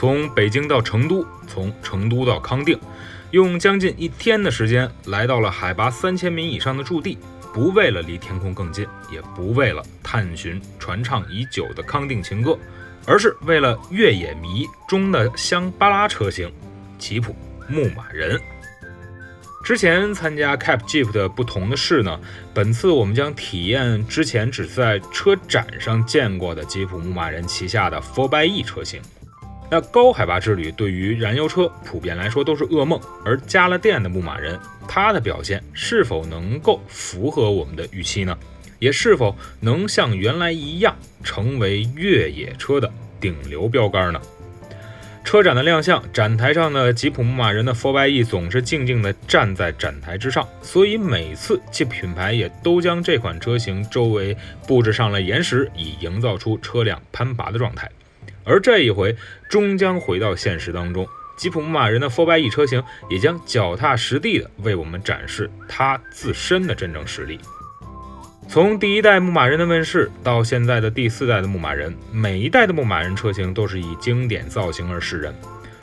从北京到成都，从成都到康定，用将近一天的时间来到了海拔三千米以上的驻地，不为了离天空更近，也不为了探寻传唱已久的康定情歌，而是为了越野迷中的香巴拉车型——吉普牧马人。之前参加 Cap Jeep 的不同的是呢，本次我们将体验之前只在车展上见过的吉普牧马人旗下的 4xe 车型。那高海拔之旅对于燃油车普遍来说都是噩梦，而加了电的牧马人，它的表现是否能够符合我们的预期呢？也是否能像原来一样成为越野车的顶流标杆呢？车展的亮相，展台上的吉普牧马人的 4xe 总是静静地站在展台之上，所以每次吉普品牌也都将这款车型周围布置上了岩石，以营造出车辆攀爬的状态。而这一回终将回到现实当中，吉普牧马人的 f o r by E 车型也将脚踏实地的为我们展示它自身的真正实力。从第一代牧马人的问世到现在的第四代的牧马人，每一代的牧马人车型都是以经典造型而示人。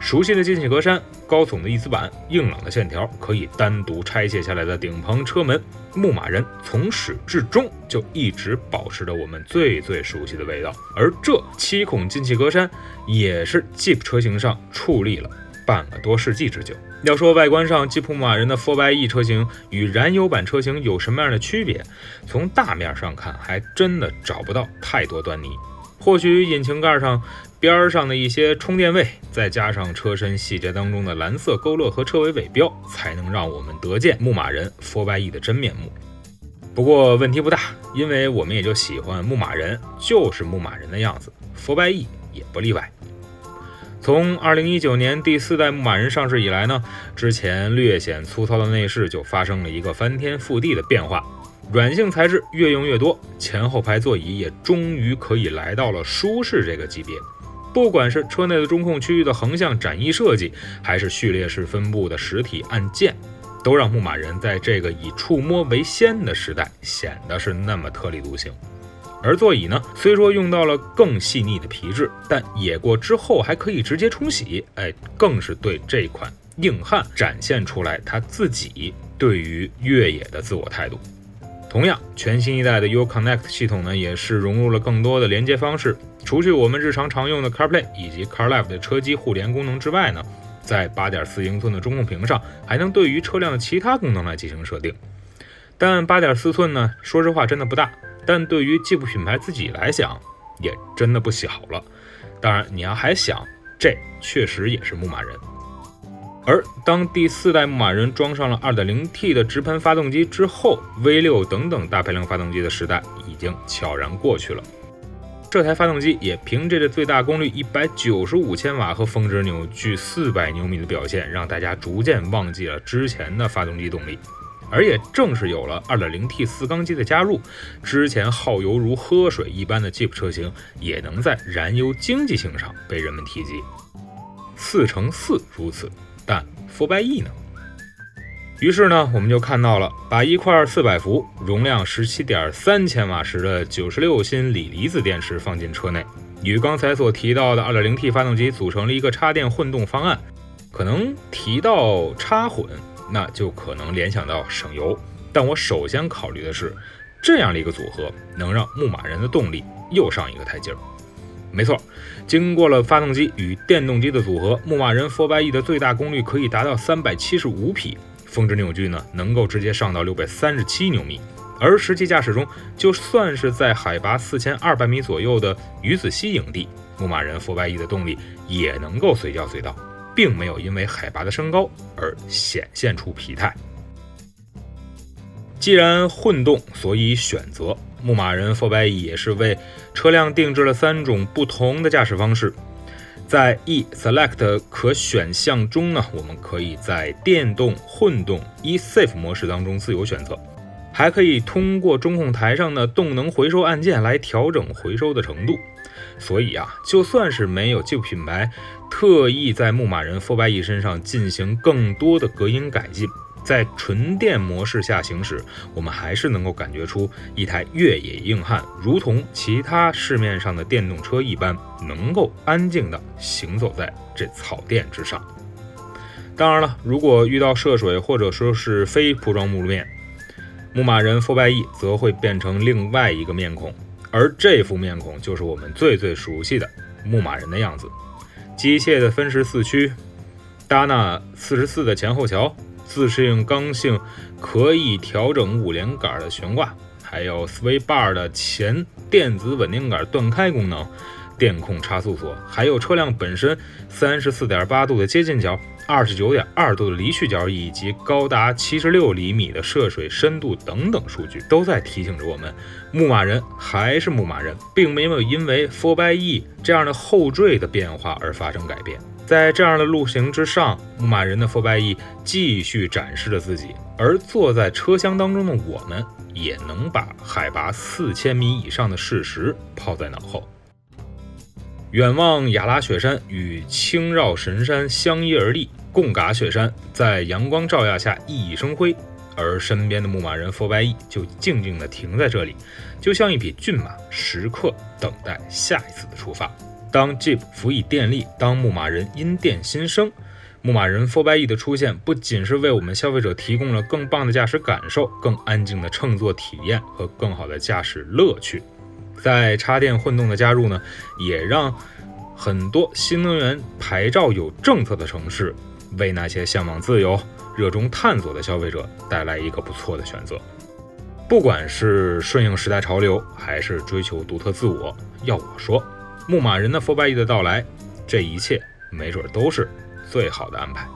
熟悉的进气格栅、高耸的翼子板、硬朗的线条，可以单独拆卸下来的顶棚车门，牧马人从始至终就一直保持着我们最最熟悉的味道。而这七孔进气格栅也是 Jeep 车型上矗立了半个多世纪之久。要说外观上，吉普牧马人的 4xe 车型与燃油版车型有什么样的区别？从大面上看，还真的找不到太多端倪。或许引擎盖上。边上的一些充电位，再加上车身细节当中的蓝色勾勒和车尾尾标，才能让我们得见牧马人 4xe 的真面目。不过问题不大，因为我们也就喜欢牧马人，就是牧马人的样子，4xe 也不例外。从2019年第四代牧马人上市以来呢，之前略显粗糙的内饰就发生了一个翻天覆地的变化，软性材质越用越多，前后排座椅也终于可以来到了舒适这个级别。不管是车内的中控区域的横向展翼设计，还是序列式分布的实体按键，都让牧马人在这个以触摸为先的时代显得是那么特立独行。而座椅呢，虽说用到了更细腻的皮质，但野过之后还可以直接冲洗，哎，更是对这款硬汉展现出来他自己对于越野的自我态度。同样，全新一代的 U Connect 系统呢，也是融入了更多的连接方式。除去我们日常常用的 CarPlay 以及 CarLife 的车机互联功能之外呢，在8.4英寸的中控屏上，还能对于车辆的其他功能来进行设定。但8.4寸呢，说实话真的不大，但对于吉普品牌自己来讲，也真的不小了。当然，你要还想，这确实也是牧马人。而当第四代牧马人装上了 2.0T 的直喷发动机之后，V6 等等大排量发动机的时代已经悄然过去了。这台发动机也凭借着最大功率一百九十五千瓦和峰值扭矩四百牛米的表现，让大家逐渐忘记了之前的发动机动力。而也正是有了二点零 T 四缸机的加入，之前耗油如喝水一般的 Jeep 车型，也能在燃油经济性上被人们提及。四乘四如此，但 4xe 呢？于是呢，我们就看到了，把一块四百伏、容量十七点三千瓦时的九十六芯锂离子电池放进车内，与刚才所提到的二点零 T 发动机组成了一个插电混动方案。可能提到插混，那就可能联想到省油。但我首先考虑的是，这样的一个组合能让牧马人的动力又上一个台阶儿。没错，经过了发动机与电动机的组合，牧马人 4xe 的最大功率可以达到三百七十五匹。峰值扭矩呢，能够直接上到六百三十七牛米，而实际驾驶中，就算是在海拔四千二百米左右的鱼子溪营地，牧马人 4xe 的动力也能够随叫随到，并没有因为海拔的升高而显现出疲态。既然混动，所以选择牧马人 4xe 也是为车辆定制了三种不同的驾驶方式。在 e select 可选项中呢，我们可以在电动、混动 e safe 模式当中自由选择，还可以通过中控台上的动能回收按键来调整回收的程度。所以啊，就算是没有旧品牌特意在牧马人 4xe 身上进行更多的隔音改进。在纯电模式下行驶，我们还是能够感觉出一台越野硬汉，如同其他市面上的电动车一般，能够安静地行走在这草甸之上。当然了，如果遇到涉水或者说是非铺装路面，牧马人 4xe 则会变成另外一个面孔，而这副面孔就是我们最最熟悉的牧马人的样子：机械的分时四驱，搭那四十四的前后桥。自适应刚性可以调整五连杆的悬挂，还有 Sway Bar 的前电子稳定杆断开功能，电控差速锁，还有车辆本身三十四点八度的接近角，二十九点二度的离去角，以及高达七十六厘米的涉水深度等等数据，都在提醒着我们，牧马人还是牧马人，并没有因为 Four by E 这样的后缀的变化而发生改变。在这样的路型之上，牧马人的 f o r by E 继续展示着自己，而坐在车厢当中的我们，也能把海拔四千米以上的事实抛在脑后。远望雅拉雪山与青绕神山相依而立，贡嘎雪山在阳光照耀下熠熠生辉，而身边的牧马人 4xe 就静静地停在这里，就像一匹骏马，时刻等待下一次的出发。当 Jeep 辅以电力，当牧马人因电新生，牧马人 4xe 的出现不仅是为我们消费者提供了更棒的驾驶感受、更安静的乘坐体验和更好的驾驶乐趣，在插电混动的加入呢，也让很多新能源牌照有政策的城市，为那些向往自由、热衷探索的消费者带来一个不错的选择。不管是顺应时代潮流，还是追求独特自我，要我说。牧马人的 4xe 的到来，这一切没准都是最好的安排。